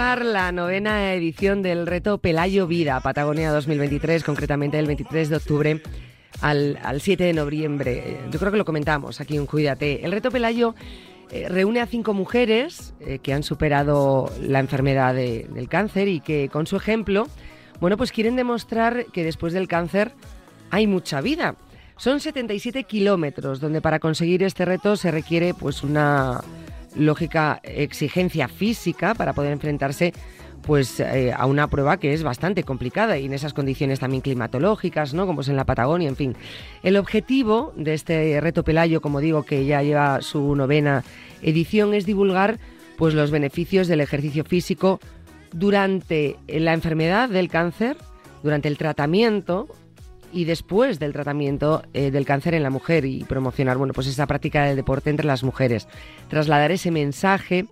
la novena edición del reto Pelayo Vida, Patagonia 2023, concretamente el 23 de octubre al, 7 de noviembre. Yo creo que lo comentamos aquí en Cuídate. El reto Pelayo eh, reúne a cinco mujeres eh, que han superado la enfermedad del cáncer y que con su ejemplo, bueno, pues quieren demostrar que después del cáncer hay mucha vida. Son 77 kilómetros, donde para conseguir este reto se requiere pues una lógica exigencia física para poder enfrentarse pues eh, a una prueba que es bastante complicada y en esas condiciones también climatológicas, ¿no? Como es en la Patagonia, en fin. El objetivo de este reto Pelayo, como digo, que ya lleva su novena edición, es divulgar pues los beneficios del ejercicio físico durante la enfermedad del cáncer, durante el tratamiento y después del tratamiento eh, del cáncer en la mujer y promocionar bueno, pues esa práctica del deporte entre las mujeres. Trasladar ese mensaje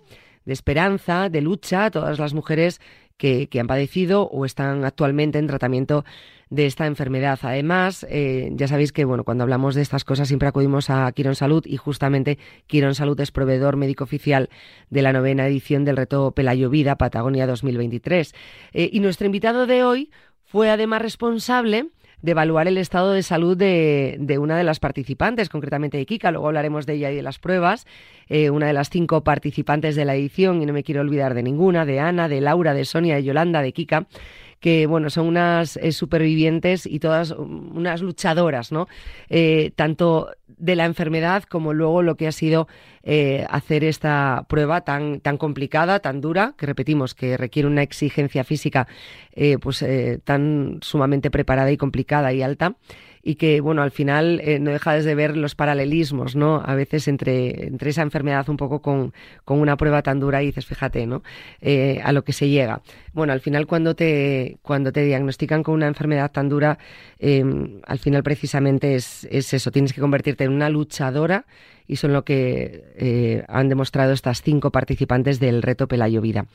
de esperanza, de lucha a todas las mujeres que, han padecido o están actualmente en tratamiento de esta enfermedad. Además, eh, ya sabéis que bueno, cuando hablamos de estas cosas siempre acudimos a Quirón Salud y justamente Quirón Salud es proveedor médico oficial de la novena edición del reto Pelayo Vida Patagonia 2023. Eh, y nuestro invitado de hoy fue además responsable de evaluar el estado de salud de, de, una de las participantes, concretamente de Kika. Luego hablaremos de ella y de las pruebas. Eh, una de las cinco participantes de la edición, y no me quiero olvidar de ninguna, de Ana, de Laura, de Sonia, de Yolanda, de Kika que bueno, son unas eh, supervivientes y todas unas luchadoras, ¿no? Eh, tanto de la enfermedad como luego lo que ha sido eh, hacer esta prueba tan, tan complicada, tan dura, que repetimos, que requiere una exigencia física pues tan sumamente preparada y complicada y alta y que, bueno, al final eh, no deja de ver los paralelismos, ¿no? A veces entre, entre esa enfermedad un poco con, con una prueba tan dura y dices, fíjate, ¿no? Eh, a lo que se llega. Bueno, al final cuando te, cuando te diagnostican con una enfermedad tan dura, em, al final precisamente es, es eso, tienes que convertirte en una luchadora y son lo que eh, han demostrado estas cinco participantes del reto Pelayo Vida.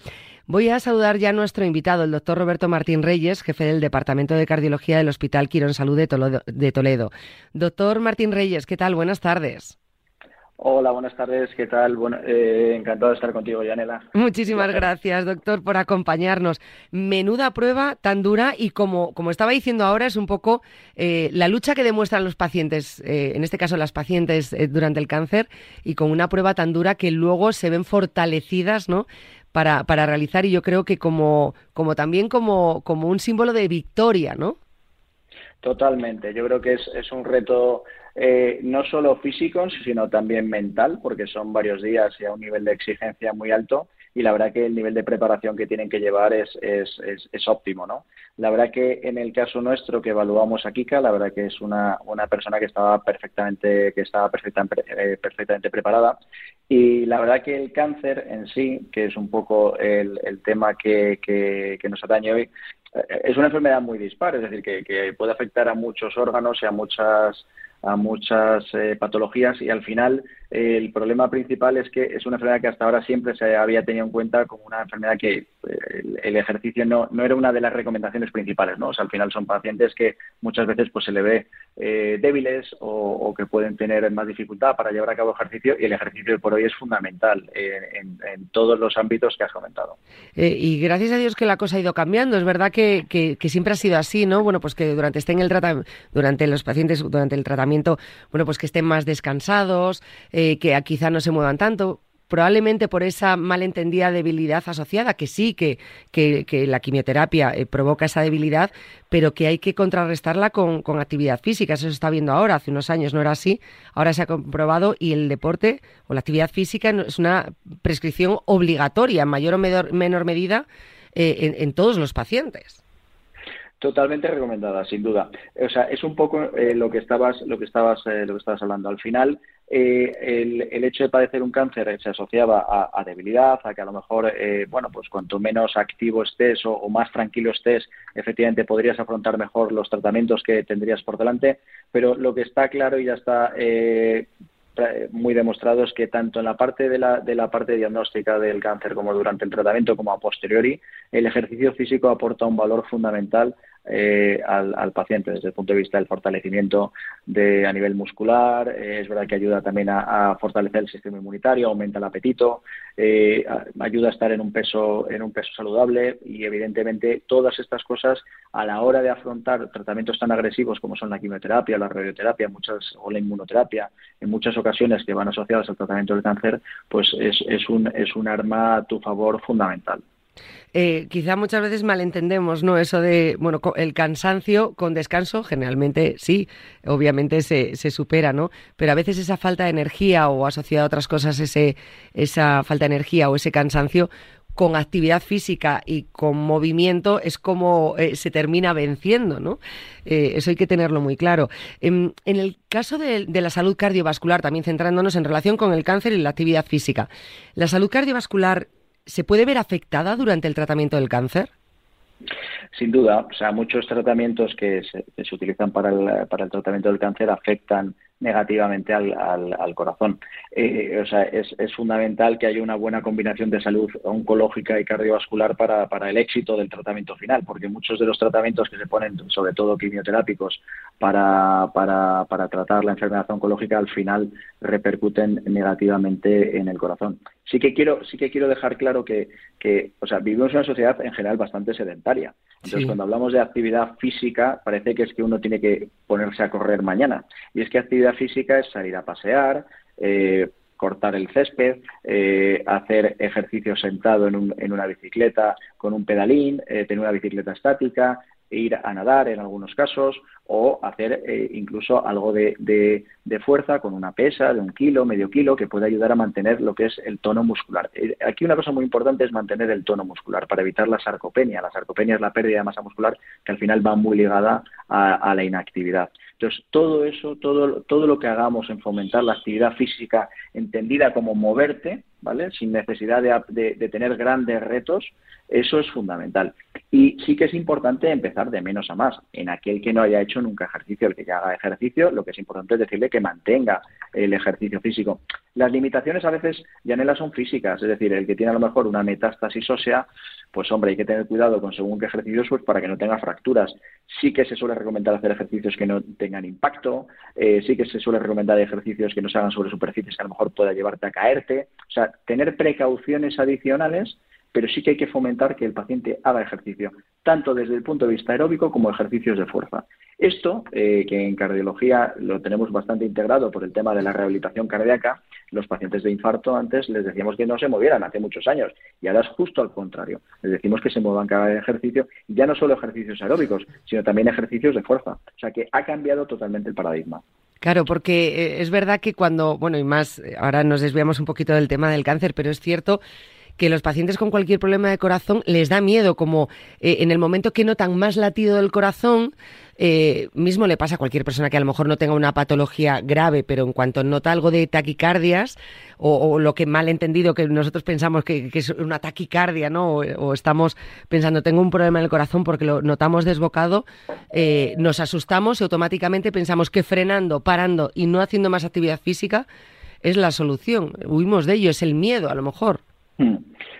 Voy a saludar ya a nuestro invitado, el doctor Roberto Martín Reyes, jefe del Departamento de Cardiología del Hospital Quirón Salud de Toledo. Doctor Martín Reyes, ¿qué tal? Buenas tardes. Hola, buenas tardes, ¿qué tal? Bueno, eh, encantado de estar contigo, Yanela. Muchísimas gracias, doctor, por acompañarnos. Menuda prueba tan dura y como, como estaba diciendo ahora, es un poco eh, la lucha que demuestran los pacientes, eh, en este caso las pacientes durante el cáncer, y con una prueba tan dura que luego se ven fortalecidas, ¿no? Para, para realizar y yo creo que como, como también como, como un símbolo de victoria, ¿no? Totalmente. Yo creo que es, es un reto eh, no solo físico, sino también mental, porque son varios días y a un nivel de exigencia muy alto y la verdad que el nivel de preparación que tienen que llevar es, es, es, óptimo, ¿no? La verdad que en el caso nuestro que evaluamos a Kika, la verdad que es una, una persona que estaba perfectamente, que estaba perfectamente, eh, perfectamente preparada y la verdad que el cáncer en sí, que es un poco el, el tema que, que, que nos atañe hoy, eh, es una enfermedad muy dispar, es decir, que, que puede afectar a muchos órganos y a muchas a muchas eh, patologías y al final el problema principal es que es una enfermedad que hasta ahora siempre se había tenido en cuenta como una enfermedad que eh, el, ejercicio no, no era una de las recomendaciones principales, ¿no? O sea, al final son pacientes que muchas veces pues se le ve débiles o, que pueden tener más dificultad para llevar a cabo ejercicio y el ejercicio por hoy es fundamental en, todos los ámbitos que has comentado. y gracias a Dios que la cosa ha ido cambiando. Es verdad que, que, siempre ha sido así, ¿no? Bueno, pues que durante estén el durante los pacientes, durante el tratamiento bueno, pues que estén más descansados, eh, que quizá no se muevan tanto probablemente por esa malentendida debilidad asociada, que sí, que, que, la quimioterapia eh, provoca esa debilidad, pero que hay que contrarrestarla con, actividad física. Eso se está viendo ahora, hace unos años no era así, ahora se ha comprobado y el deporte o la actividad física es una prescripción obligatoria en mayor o menor, medida eh, en todos los pacientes. Totalmente recomendada, sin duda. O sea, es un poco eh, lo que estabas, lo que estabas, eh, lo que estabas hablando. Al final, eh, el, hecho de padecer un cáncer se asociaba a, debilidad, a que a lo mejor, bueno, pues cuanto menos activo estés o, más tranquilo estés, efectivamente podrías afrontar mejor los tratamientos que tendrías por delante. Pero lo que está claro y ya está muy demostrado es que tanto en la parte de la, de la parte diagnóstica del cáncer como durante el tratamiento como a posteriori, el ejercicio físico aporta un valor fundamental eh, al, paciente desde el punto de vista del fortalecimiento de, a nivel muscular, eh, es verdad que ayuda también a, fortalecer el sistema inmunitario, aumenta el apetito, eh, ayuda a estar en un peso en un peso saludable y evidentemente todas estas cosas a la hora de afrontar tratamientos tan agresivos como son la quimioterapia, la radioterapia, muchas o la inmunoterapia, en muchas ocasiones que van asociadas al tratamiento del cáncer, pues es, es un es un arma a tu favor fundamental. Eh, quizá muchas veces malentendemos, ¿no? Eso de, bueno, el cansancio con descanso, generalmente sí, obviamente se, se, supera, ¿no? Pero a veces esa falta de energía o asociada a otras cosas, ese, esa falta de energía o ese cansancio con actividad física y con movimiento es como eh, se termina venciendo, ¿no? Eh, eso hay que tenerlo muy claro. Em, en, el caso de, de, la salud cardiovascular, también centrándonos en relación con el cáncer y la actividad física, ¿la salud cardiovascular ¿se puede ver afectada durante el tratamiento del cáncer? Sin duda, o sea, muchos tratamientos que se, utilizan para el, tratamiento del cáncer afectan negativamente al, al, corazón. Eh, o sea, es, es, fundamental que haya una buena combinación de salud oncológica y cardiovascular para, para, el éxito del tratamiento final, porque muchos de los tratamientos que se ponen, sobre todo quimioterápicos, para, para, para tratar la enfermedad oncológica, al final repercuten negativamente en el corazón. Sí que quiero, sí que quiero dejar claro que, que o sea, vivimos en una sociedad en general bastante sedentaria. Entonces, cuando hablamos de actividad física, parece que es que uno tiene que ponerse a correr mañana. Y es que actividad física es salir a pasear, eh, cortar el césped, eh, hacer ejercicio sentado en, un, en, una bicicleta con un pedalín, eh, tener una bicicleta estática, ir a nadar en algunos casos o hacer eh, incluso algo de, de, fuerza con una pesa de un kilo, medio kilo, que puede ayudar a mantener lo que es el tono muscular. Eh, aquí una cosa muy importante es mantener el tono muscular para evitar la sarcopenia. La sarcopenia es la pérdida de masa muscular que al final va muy ligada a, la inactividad. Entonces, todo eso, todo, todo lo que hagamos en fomentar la actividad física entendida como moverte, ¿vale? Sin necesidad de, tener grandes retos, eso es fundamental. Y sí que es importante empezar de menos a más. En aquel que no haya hecho nunca ejercicio, el que ya haga ejercicio, lo que es importante es decirle que mantenga el ejercicio físico. Las limitaciones a veces, Yanela, son físicas. Es decir, el que tiene a lo mejor una metástasis ósea, pues hombre, hay que tener cuidado con según qué ejercicios pues, para que no tenga fracturas. Sí que se suele recomendar hacer ejercicios que no tengan impacto, eh, sí que se suele recomendar ejercicios que no se hagan sobre superficies que a lo mejor pueda llevarte a caerte. O sea, tener precauciones adicionales pero sí que hay que fomentar que el paciente haga ejercicio, tanto desde el punto de vista aeróbico como ejercicios de fuerza. Esto, eh, que en cardiología lo tenemos bastante integrado por el tema de la rehabilitación cardíaca, los pacientes de infarto antes les decíamos que no se movieran hace muchos años y ahora es justo al contrario. Les decimos que se muevan cada ejercicio, ya no solo ejercicios aeróbicos, sino también ejercicios de fuerza. O sea que ha cambiado totalmente el paradigma. Claro, porque eh, es verdad que cuando, bueno, y más, eh, ahora nos desviamos un poquito del tema del cáncer, pero es cierto que los pacientes con cualquier problema de corazón les da miedo, como eh, en el momento que notan más latido del corazón, eh, mismo le pasa a cualquier persona que a lo mejor no tenga una patología grave, pero en cuanto nota algo de taquicardias, o, lo que mal entendido que nosotros pensamos que, es una taquicardia, ¿no? O, estamos pensando, tengo un problema en el corazón porque lo notamos desbocado, eh, nos asustamos y automáticamente pensamos que frenando, parando y no haciendo más actividad física es la solución. Huimos de ello, es el miedo a lo mejor. Hmm.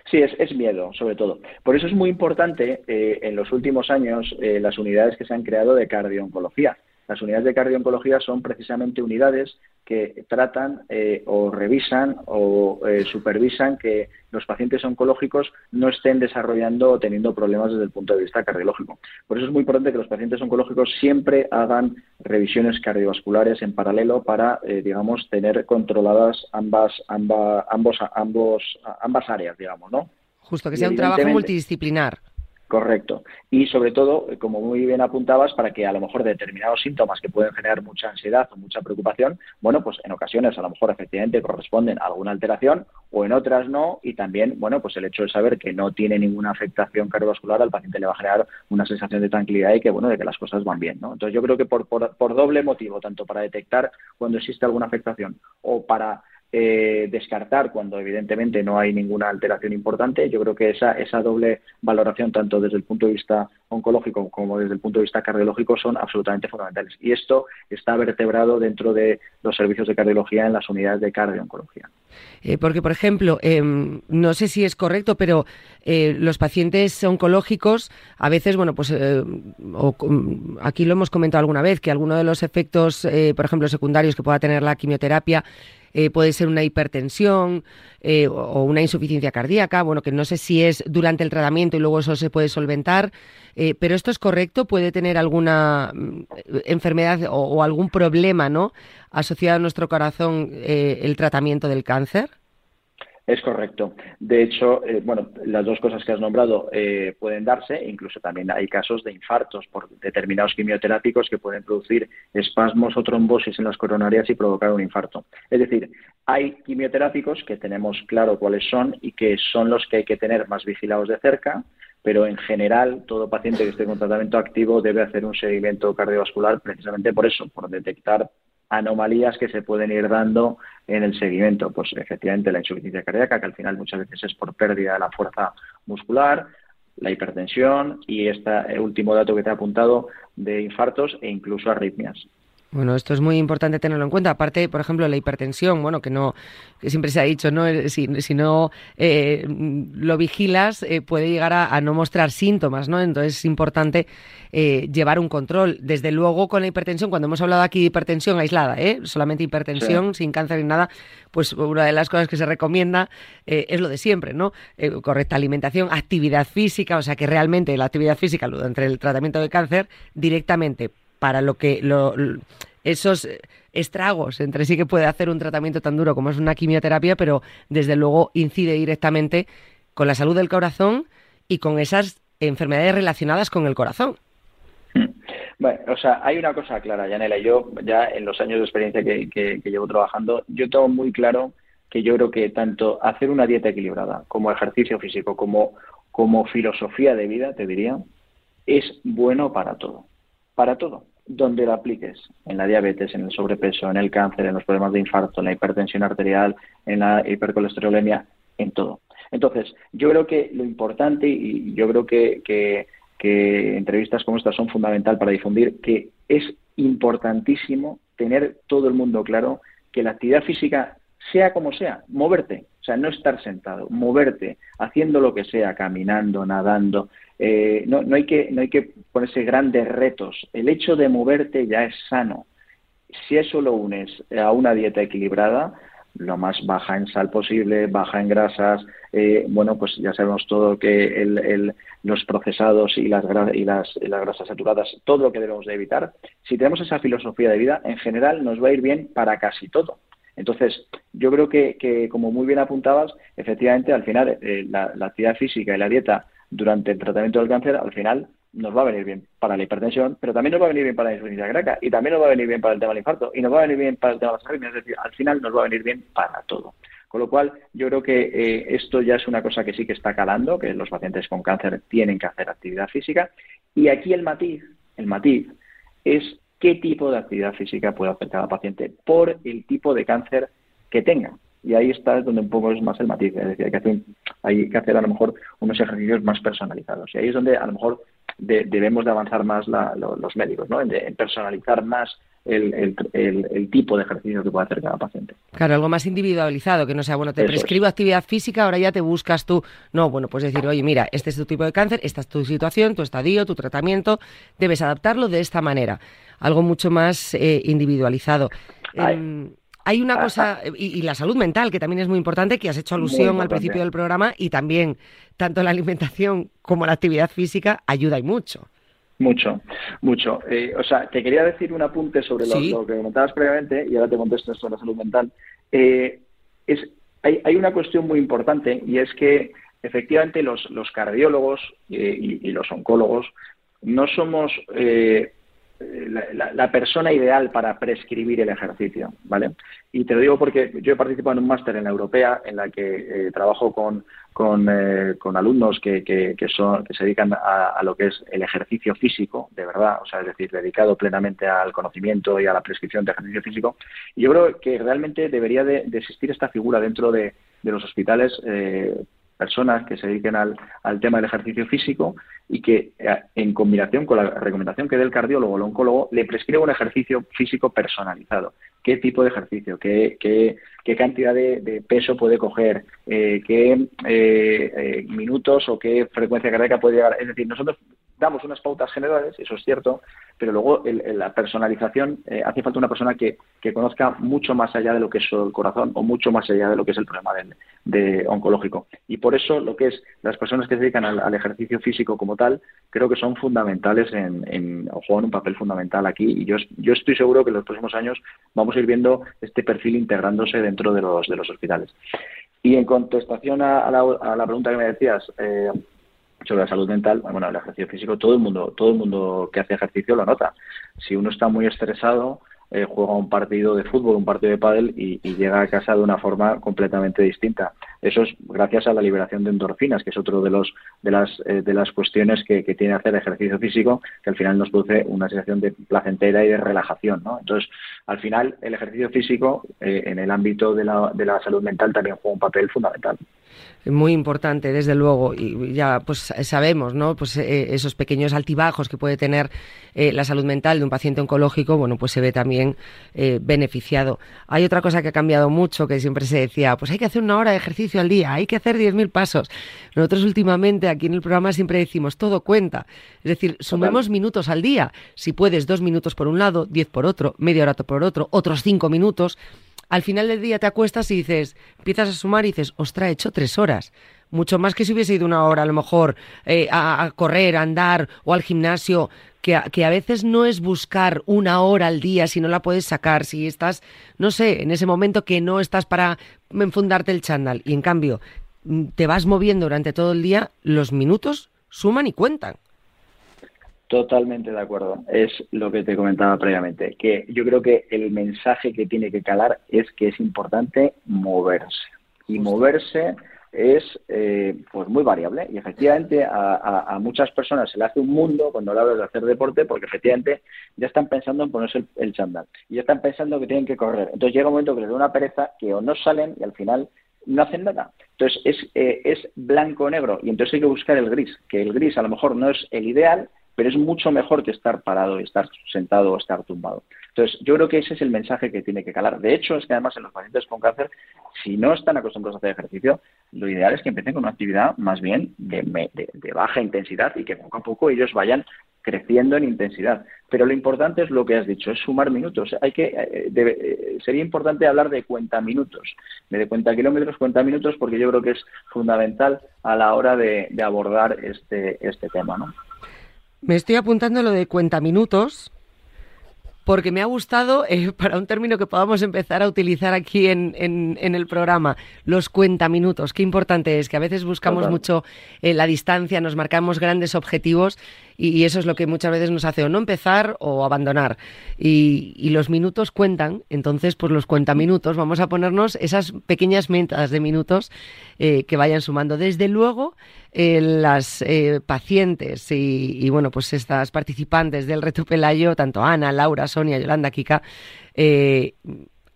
Sí, es, miedo, sobre todo. Por eso es muy importante eh, en los últimos años eh, las unidades que se han creado de cardiooncología. Las unidades de cardiooncología son precisamente unidades que tratan eh, o revisan o eh, supervisan que los pacientes oncológicos no estén desarrollando o teniendo problemas desde el punto de vista cardiológico. Por eso es muy importante que los pacientes oncológicos siempre hagan revisiones cardiovasculares en paralelo para, eh, digamos, tener controladas ambas, ambas, ambos, ambos, ambas áreas, digamos, ¿no? Justo, que sea un trabajo multidisciplinar. Correcto. Y sobre todo, eh, como muy bien apuntabas, para que a lo mejor determinados síntomas que pueden generar mucha ansiedad o mucha preocupación, bueno, pues en ocasiones a lo mejor efectivamente corresponden a alguna alteración o en otras no. Y también, bueno, pues el hecho de saber que no tiene ninguna afectación cardiovascular al paciente le va a generar una sensación de tranquilidad y que, bueno, de que las cosas van bien, ¿no? Entonces yo creo que por, por, por doble motivo, tanto para detectar cuando existe alguna afectación o para eh, descartar cuando evidentemente no hay ninguna alteración importante. Yo creo que esa, esa doble valoración, tanto desde el punto de vista oncológico como desde el punto de vista cardiológico, son absolutamente fundamentales. Y esto está vertebrado dentro de los servicios de cardiología en las unidades de cardiooncología. Eh, porque, por ejemplo, em, no sé si es correcto, pero eh, los pacientes oncológicos, a veces, bueno, pues aquí lo hemos comentado alguna vez, que alguno de los efectos, por ejemplo, secundarios que pueda tener la quimioterapia, eh, puede ser una hipertensión eh, o una insuficiencia cardíaca, bueno, que no sé si es durante el tratamiento y luego eso se puede solventar, eh, pero esto es correcto, puede tener alguna mm, enfermedad o, algún problema, ¿no? Asociado a nuestro corazón el tratamiento del cáncer. Es correcto. De hecho, eh, bueno, las dos cosas que has nombrado eh, pueden darse, incluso también hay casos de infartos por determinados quimioterápicos que pueden producir espasmos o trombosis en las coronarias y provocar un infarto. Es decir, hay quimioterápicos que tenemos claro cuáles son y que son los que hay que tener más vigilados de cerca, pero en general todo paciente que esté con tratamiento activo debe hacer un seguimiento cardiovascular precisamente por eso, por detectar anomalías que se pueden ir dando en el seguimiento. Pues efectivamente la insuficiencia cardíaca, que al final muchas veces es por pérdida de la fuerza muscular, la hipertensión y este último dato que te he apuntado de infartos e incluso arritmias. Bueno, esto es muy importante tenerlo en cuenta. Aparte, por ejemplo, la hipertensión, bueno, que no, que siempre se ha dicho, ¿no? Eh, si, no eh, lo vigilas, eh, puede llegar a, no mostrar síntomas, ¿no? Entonces es importante llevar un control. Desde luego, con la hipertensión, cuando hemos hablado aquí de hipertensión aislada, ¿eh? Solamente hipertensión, sin cáncer ni nada, pues una de las cosas que se recomienda es lo de siempre, ¿no? correcta alimentación, actividad física, o sea que realmente la actividad física entre el tratamiento de cáncer directamente para lo que esos estragos entre sí que puede hacer un tratamiento tan duro como es una quimioterapia, pero desde luego incide directamente con la salud del corazón y con esas enfermedades relacionadas con el corazón. Bueno, o sea, hay una cosa clara, Yanela. Yo, ya en los años de experiencia que, llevo trabajando, yo tengo muy claro que yo creo que tanto hacer una dieta equilibrada como ejercicio físico, como, como filosofía de vida, te diría, es bueno para todo para todo, donde lo apliques, en la diabetes, en el sobrepeso, en el cáncer, en los problemas de infarto, en la hipertensión arterial, en la hipercolesterolemia, en todo. Entonces, yo creo que lo importante, y yo creo que, que, entrevistas como estas son fundamental para difundir, que es importantísimo tener todo el mundo claro que la actividad física, sea como sea, moverte, o sea, no estar sentado, moverte, haciendo lo que sea, caminando, nadando, eh, no, no, hay que, no hay que ponerse grandes retos. El hecho de moverte ya es sano. Si eso lo unes a una dieta equilibrada, lo más baja en sal posible, baja en grasas, eh, bueno, pues ya sabemos todo que los procesados y las, y, las, las grasas saturadas, todo lo que debemos de evitar. Si tenemos esa filosofía de vida, en general nos va a ir bien para casi todo. Entonces, yo creo que, como muy bien apuntabas, efectivamente, al final, eh, la, actividad física y la dieta durante el tratamiento del cáncer, al final nos va a venir bien para la hipertensión, pero también nos va a venir bien para la insuficiencia cardíaca y también nos va a venir bien para el tema del infarto y nos va a venir bien para el tema de las arritmias, es decir, al final nos va a venir bien para todo. Con lo cual, yo creo que eh, esto ya es una cosa que sí que está calando, que los pacientes con cáncer tienen que hacer actividad física. Y aquí el matiz, el matiz es qué tipo de actividad física puede hacer cada paciente por el tipo de cáncer que tenga. Y ahí está donde un poco es más el matiz, es decir, hay que hacer, hay que hacer a lo mejor unos ejercicios más personalizados. Y ahí es donde a lo mejor debemos de avanzar más los médicos, ¿no? En, personalizar más el, tipo de ejercicio que puede hacer cada paciente. Claro, algo más individualizado, que no sea, bueno, te prescribo actividad física, ahora ya te buscas tú. No, bueno, pues decir, oye, mira, este es tu tipo de cáncer, esta es tu situación, tu estadio, tu tratamiento, debes adaptarlo de esta manera. Algo mucho más eh, individualizado. Hay una cosa, y, la salud mental, que también es muy importante, que has hecho alusión al principio del programa, y también tanto la alimentación como la actividad física ayuda y mucho. Mucho, mucho. Eh, o sea, te quería decir un apunte sobre lo, que comentabas previamente, y ahora te contesto sobre la salud mental. Eh, es, hay, hay, una cuestión muy importante, y es que efectivamente los, los cardiólogos eh, y, los oncólogos no somos la, persona ideal para prescribir el ejercicio, ¿vale? Y te lo digo porque yo he participado en un máster en la europea en la que eh, trabajo con, con, eh, con alumnos que, que, son, que se dedican a, lo que es el ejercicio físico, de verdad, o sea, es decir, dedicado plenamente al conocimiento y a la prescripción de ejercicio físico. Y yo creo que realmente debería de, existir esta figura dentro de, de los hospitales eh, personas que se dediquen al, al, tema del ejercicio físico y que eh, en combinación con la recomendación que dé el cardiólogo o el oncólogo le prescriba un ejercicio físico personalizado. ¿Qué tipo de ejercicio? ¿Qué, qué, qué cantidad de, peso puede coger? Eh, ¿Qué eh, eh, minutos o qué frecuencia cardíaca puede llegar? Es decir, nosotros damos unas pautas generales, eso es cierto, pero luego la personalización eh, hace falta una persona que, conozca mucho más allá de lo que es el corazón o mucho más allá de lo que es el problema de, oncológico. Y por eso lo que es las personas que se dedican al, ejercicio físico como tal, creo que son fundamentales en, en, o juegan un papel fundamental aquí. Y yo, yo estoy seguro que en los próximos años vamos a ir viendo este perfil integrándose dentro de los, de los hospitales. Y en contestación a, la, a la, pregunta que me decías, eh, sobre la salud mental, bueno, el ejercicio físico, todo el mundo, todo el mundo que hace ejercicio lo nota. Si uno está muy estresado, eh, juega un partido de fútbol, un partido de pádel y, llega a casa de una forma completamente distinta. Eso es gracias a la liberación de endorfinas, que es otro de los de las eh, de las cuestiones que, tiene hacer ejercicio físico, que al final nos produce una sensación de placentera y de relajación, ¿no? Entonces, al final, el ejercicio físico eh, en el ámbito de la, de la salud mental también juega un papel fundamental muy importante, desde luego, y ya pues sabemos, ¿no? Pues eh, esos pequeños altibajos que puede tener la salud mental de un paciente oncológico, bueno, pues se ve también beneficiado. Hay otra cosa que ha cambiado mucho, que siempre se decía, pues hay que hacer una hora de ejercicio al día, hay que hacer 10.000 pasos. Nosotros últimamente aquí en el programa siempre decimos, todo cuenta. Es decir, sumemos minutos al día. Si puedes, dos minutos por un lado, diez por otro, media hora por otro, otros cinco minutos al final del día te acuestas y dices, empiezas a sumar y dices, ostra, he hecho tres horas. Mucho más que si hubiese ido una hora a lo mejor eh, a, correr, a andar o al gimnasio, que a, que a veces no es buscar una hora al día si no la puedes sacar, si estás, no sé, en ese momento que no estás para enfundarte el chándal y en cambio mm, te vas moviendo durante todo el día, los minutos suman y cuentan. Totalmente de acuerdo. Es lo que te comentaba previamente, que yo creo que el mensaje que tiene que calar es que es importante moverse. Y moverse es eh, pues muy variable y efectivamente a, muchas personas se le hace un mundo cuando hablas de hacer deporte porque efectivamente ya están pensando en ponerse el, el chándal y ya están pensando que tienen que correr. Entonces llega un momento que les da una pereza que o no salen y al final no hacen nada. Entonces es, eh, es blanco o negro y entonces hay que buscar el gris, que el gris a lo mejor no es el ideal, pero es mucho mejor que estar parado y estar sentado o estar tumbado. Entonces, yo creo que ese es el mensaje que tiene que calar. De hecho, es que además en los pacientes con cáncer, si no están acostumbrados a hacer ejercicio, lo ideal es que empiecen con una actividad más bien de, baja intensidad y que poco a poco ellos vayan creciendo en intensidad. Pero lo importante es lo que has dicho, es sumar minutos. Hay que, eh, eh, sería importante hablar de cuenta minutos, de cuenta kilómetros, cuenta minutos, porque yo creo que es fundamental a la hora de, de abordar este, este tema. ¿no? Me estoy apuntando lo de cuenta minutos porque me ha gustado eh, para un término que podamos empezar a utilizar aquí en, en, el programa, los cuentaminutos. Qué importante es que a veces buscamos mucho eh, la distancia, nos marcamos grandes objetivos y, eso es lo que muchas veces nos hace o no empezar o abandonar. Y, los minutos cuentan, entonces pues los cuentaminutos, vamos a ponernos esas pequeñas metas de minutos eh, que vayan sumando. Desde luego, las pacientes y, bueno, pues estas participantes del reto Pelayo, tanto Ana, Laura, Sonia, Yolanda, Kika,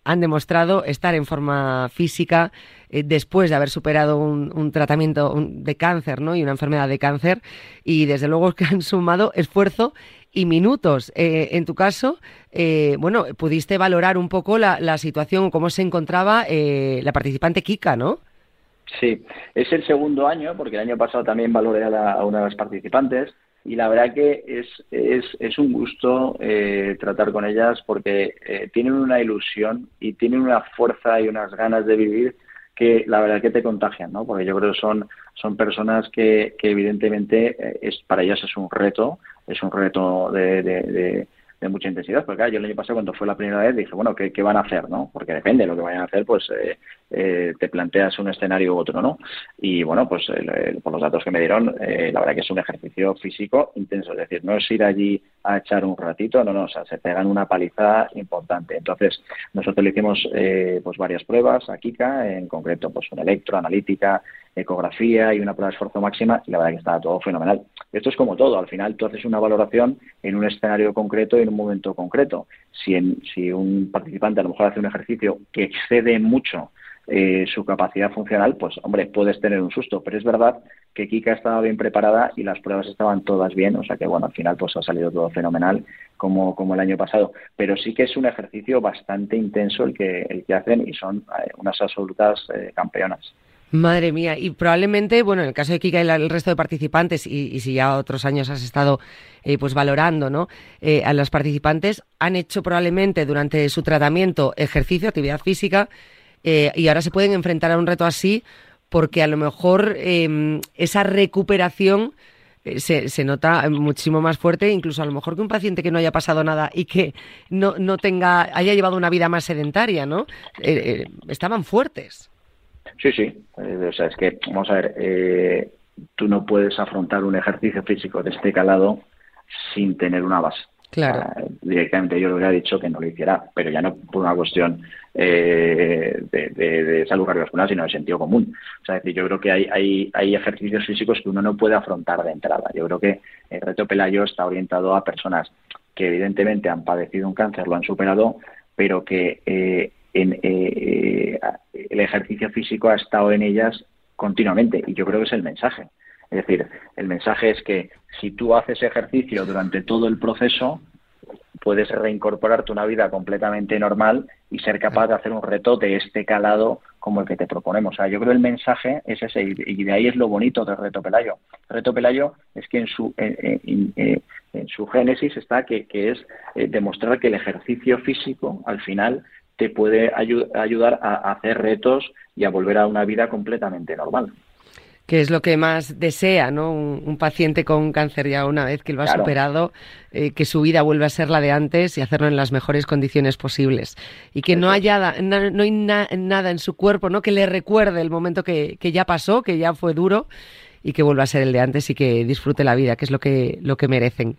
han demostrado estar en forma física eh, después de haber superado un, tratamiento de cáncer ¿no? y una enfermedad de cáncer y desde luego que han sumado esfuerzo y minutos. Eh, en tu caso, eh, bueno, pudiste valorar un poco la, la situación, cómo se encontraba la participante Kika, ¿no? Sí, es el segundo año, porque el año pasado también valoré a, una de las participantes y la verdad que es, es, es un gusto tratar con ellas porque tienen una ilusión y tienen una fuerza y unas ganas de vivir que la verdad que te contagian, ¿no? Porque yo creo que son, son personas que, que evidentemente eh, es, para ellas es un reto, es un reto de, de mucha intensidad. Porque claro, yo el año pasado cuando fue la primera vez dije, bueno, ¿qué, van a hacer? no Porque depende de lo que vayan a hacer, pues eh, eh, te planteas un escenario u otro, ¿no? Y bueno, pues por los datos que me dieron, eh, la verdad que es un ejercicio físico intenso. Es decir, no es ir allí a echar un ratito, no, no, o sea, se pegan una palizada importante. Entonces, nosotros le hicimos pues varias pruebas a Kika, en concreto, pues una electroanalítica, ecografía y una prueba de esfuerzo máxima, y la verdad que estaba todo fenomenal. Esto es como todo, al final tú haces una valoración en un escenario concreto y en un momento concreto. Si, si un participante a lo mejor hace un ejercicio que excede mucho eh, su capacidad funcional, pues hombre, puedes tener un susto, pero es verdad que Kika estaba bien preparada y las pruebas estaban todas bien, o sea que bueno, al final pues ha salido todo fenomenal como, como el año pasado, pero sí que es un ejercicio bastante intenso el que, el que hacen y son eh, unas absolutas eh, campeonas. Madre mía, y probablemente, bueno, en el caso de Kika y el resto de participantes, y, si ya otros años has estado eh, pues valorando, ¿no? Eh, a los participantes han hecho probablemente durante su tratamiento ejercicio, actividad física, eh, y ahora se pueden enfrentar a un reto así porque a lo mejor em, esa recuperación se, se, nota muchísimo más fuerte, incluso a lo mejor que un paciente que no haya pasado nada y que no, no tenga, haya llevado una vida más sedentaria, ¿no? estaban fuertes. Sí, sí. Eh, o sea, es que, vamos a ver, eh, tú no puedes afrontar un ejercicio físico de este calado sin tener una base. Claro. directamente yo le hubiera dicho que no lo hiciera, pero ya no por una cuestión eh, de, salud cardiovascular, sino de sentido común. O sea, decir, yo creo que hay, hay, hay ejercicios físicos que uno no puede afrontar de entrada. Yo creo que el reto Pelayo está orientado a personas que evidentemente han padecido un cáncer, lo han superado, pero que eh, en, eh, el ejercicio físico ha estado en ellas continuamente y yo creo que es el mensaje. Es decir, el mensaje es que si tú haces ejercicio durante todo el proceso, puedes reincorporarte a una vida completamente normal y ser capaz de hacer un reto de este calado como el que te proponemos. O sea, yo creo el mensaje es ese y de ahí es lo bonito del reto Pelayo. El reto Pelayo es que en su, en, en, su génesis está que, que es eh, demostrar que el ejercicio físico al final te puede ayudar a hacer retos y a volver a una vida completamente normal que es lo que más desea, ¿no? Un, paciente con cáncer ya una vez que lo ha superado, eh, que su vida vuelva a ser la de antes y hacerlo en las mejores condiciones posibles. Y que no haya no hay nada en su cuerpo, ¿no? Que le recuerde el momento que, que, ya pasó, que ya fue duro y que vuelva a ser el de antes y que disfrute la vida, que es lo que, lo que merecen.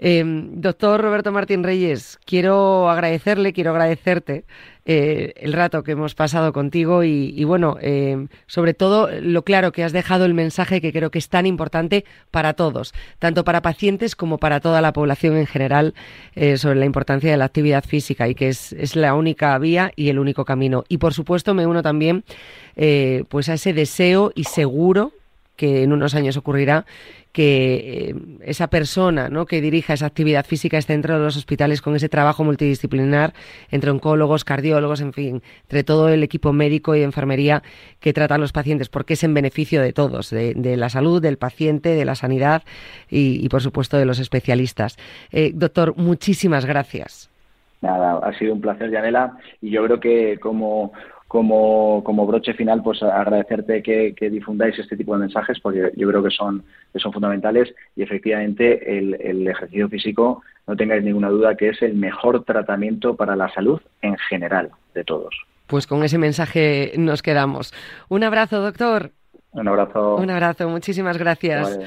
Eh, doctor Roberto Martín Reyes, quiero agradecerle, quiero agradecerte eh, el rato que hemos pasado contigo y, bueno, eh, sobre todo lo claro que has dejado el mensaje que creo que es tan importante para todos, tanto para pacientes como para toda la población en general, sobre la importancia de la actividad física y que es, es, la única vía y el único camino. Y por supuesto me uno también pues a ese deseo y seguro que en unos años ocurrirá, que eh, esa persona ¿no? que dirija esa actividad física esté dentro de los hospitales con ese trabajo multidisciplinar entre oncólogos, cardiólogos, en fin, entre todo el equipo médico y enfermería que trata a los pacientes, porque es en beneficio de todos, de, la salud, del paciente, de la sanidad y, por supuesto, de los especialistas. Eh, doctor, muchísimas gracias. Nada, ha sido un placer, Yanela, y yo creo que como como, como broche final, pues agradecerte que, difundáis este tipo de mensajes, porque yo creo que son, que son fundamentales y efectivamente el, el ejercicio físico, no tengáis ninguna duda que es el mejor tratamiento para la salud en general de todos. Pues con ese mensaje nos quedamos. Un abrazo, doctor. Un abrazo. Un abrazo, muchísimas gracias.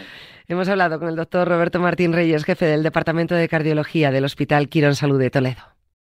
Hemos hablado con el doctor Roberto Martín Reyes, jefe del Departamento de Cardiología del Hospital Quirón Salud de Toledo.